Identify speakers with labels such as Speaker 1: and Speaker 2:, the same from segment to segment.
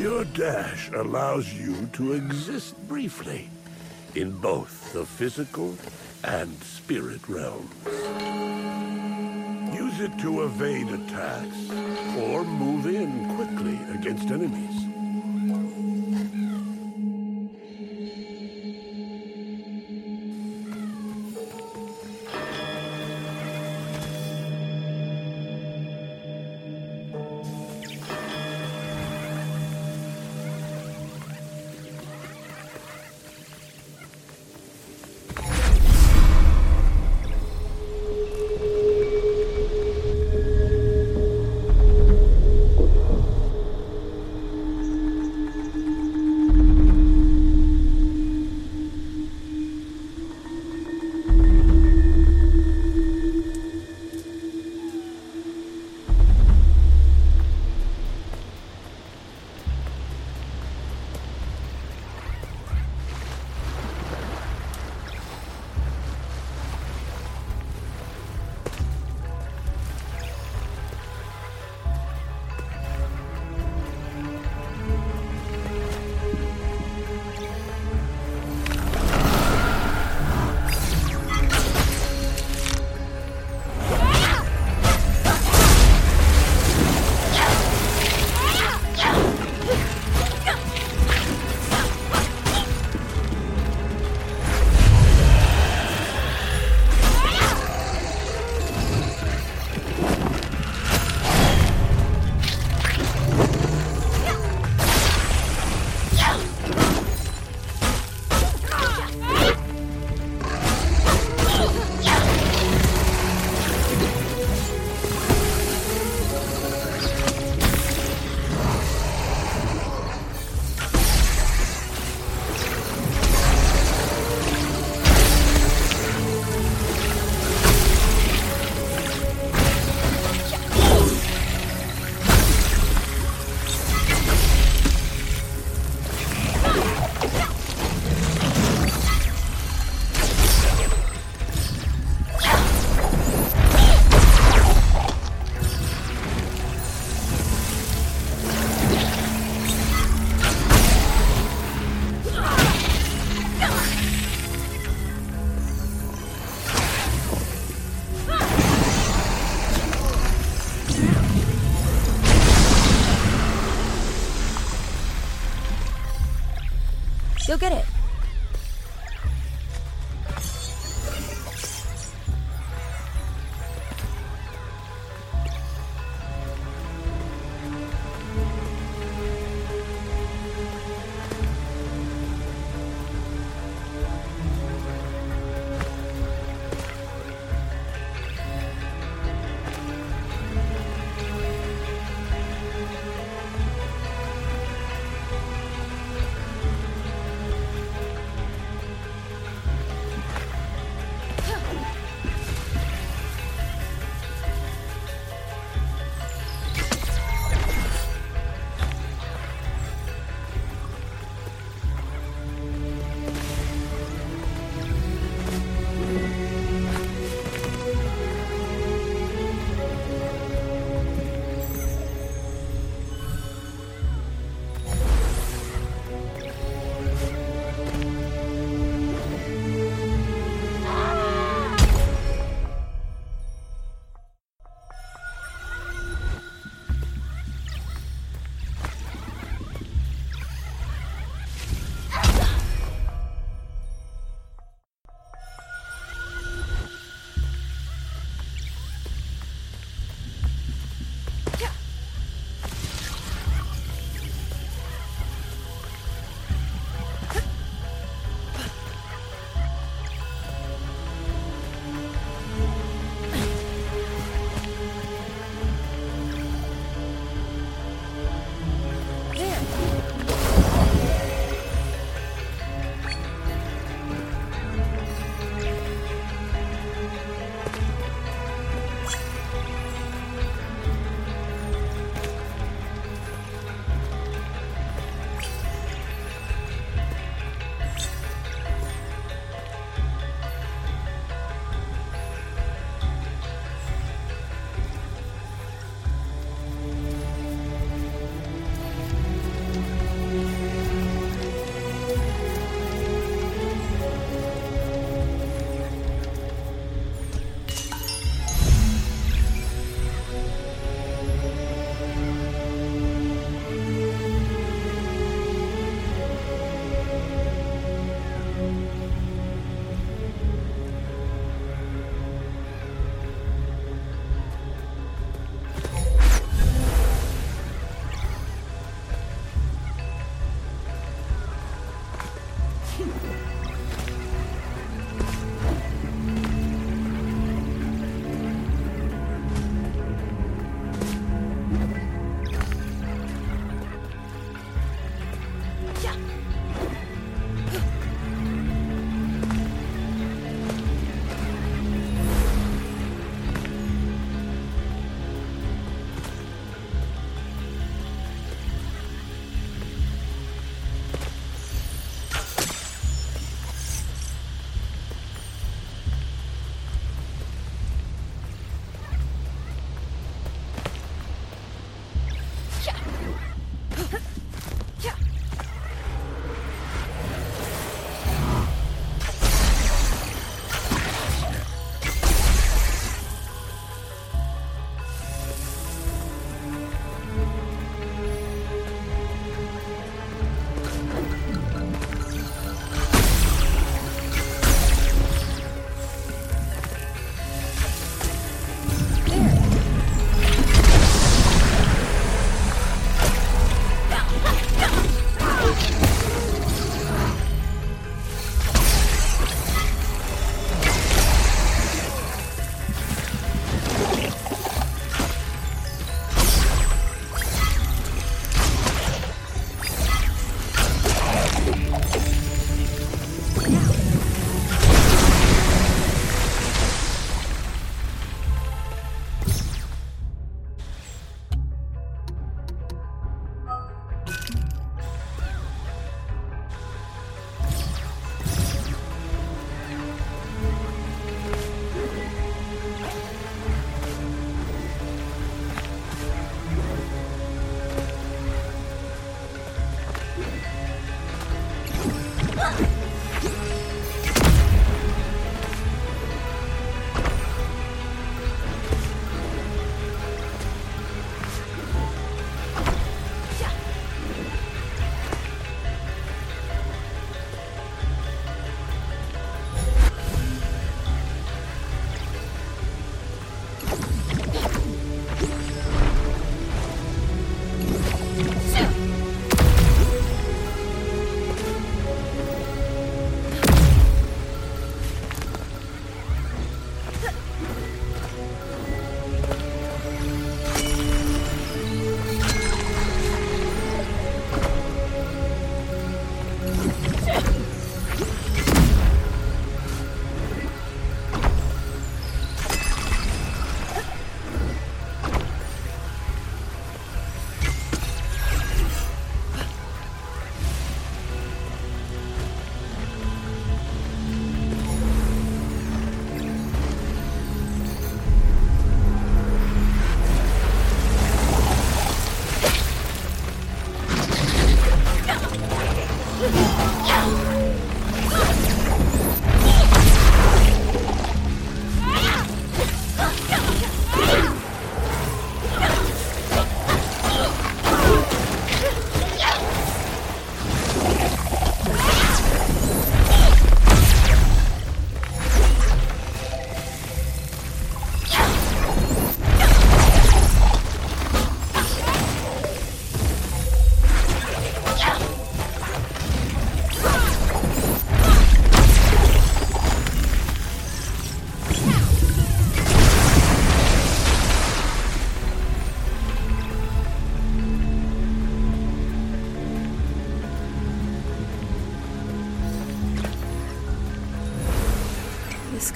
Speaker 1: Your dash allows you to exist briefly in both the physical and spirit realms. Use it to evade attacks or move in quickly against enemies.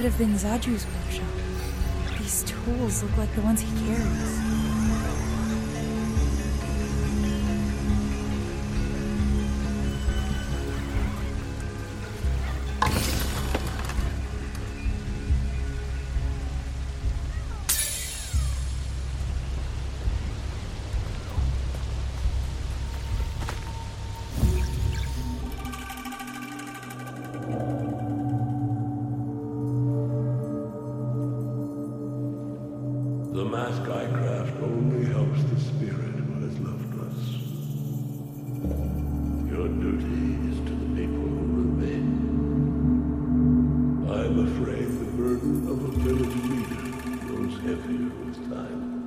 Speaker 1: Could have been Zaju's workshop. These tools look like the ones he carries.
Speaker 2: Village leader grows heavier with time.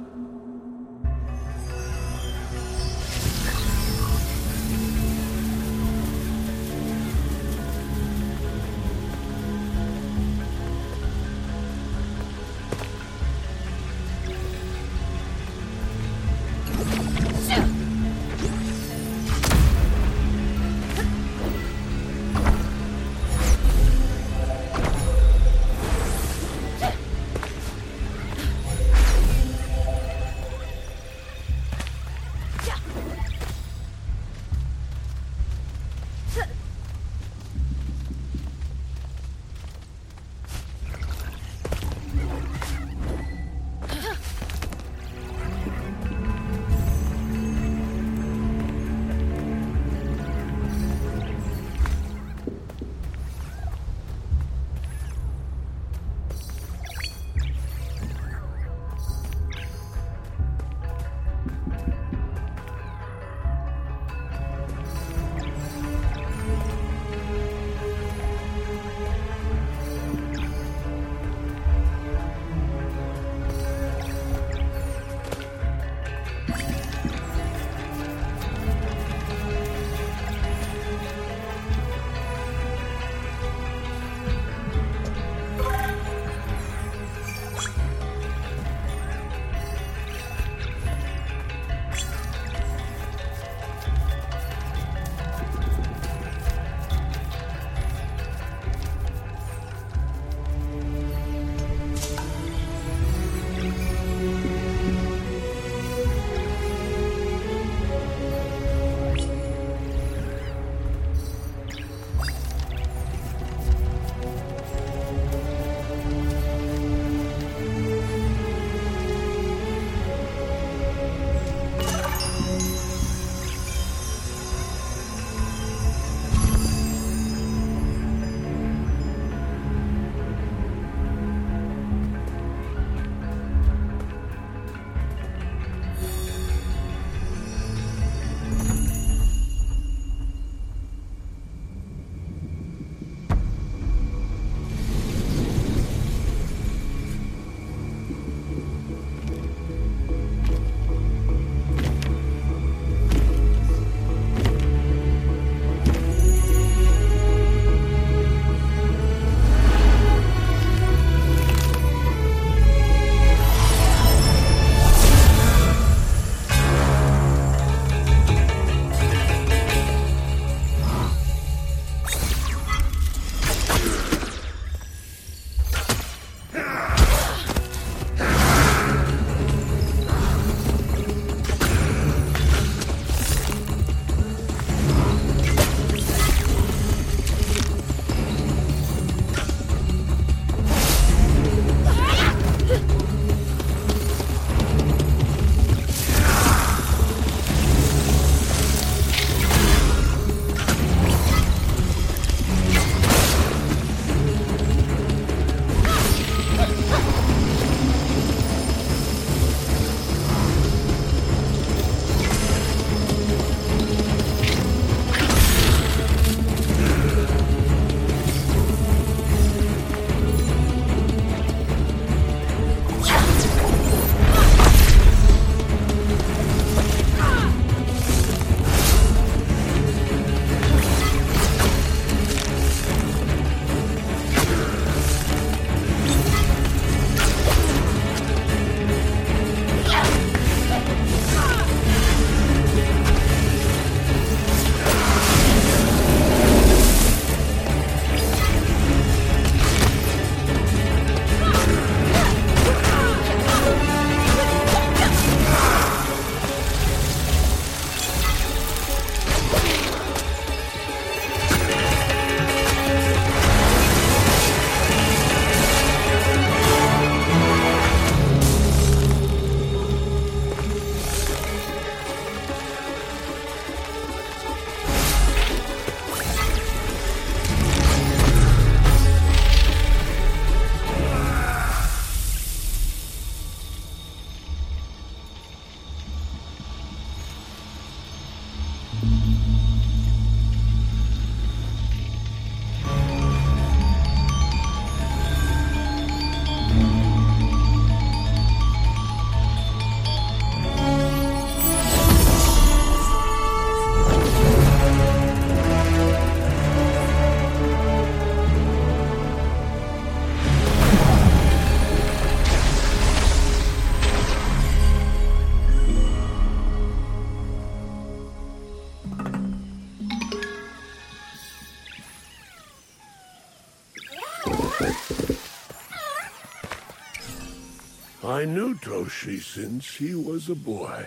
Speaker 1: I knew Toshi since he was a boy.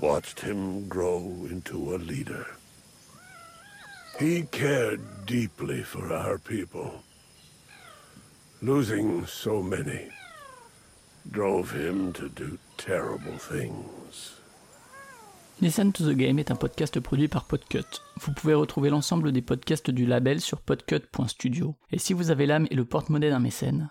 Speaker 1: Watched him grow into a leader. He cared deeply for our people. Losing so many drove him to do terrible things.
Speaker 3: Listen to the Game est un podcast produit par Podcut. Vous pouvez retrouver l'ensemble des podcasts du label sur podcut.studio. Et si vous avez l'âme et le porte-monnaie d'un mécène,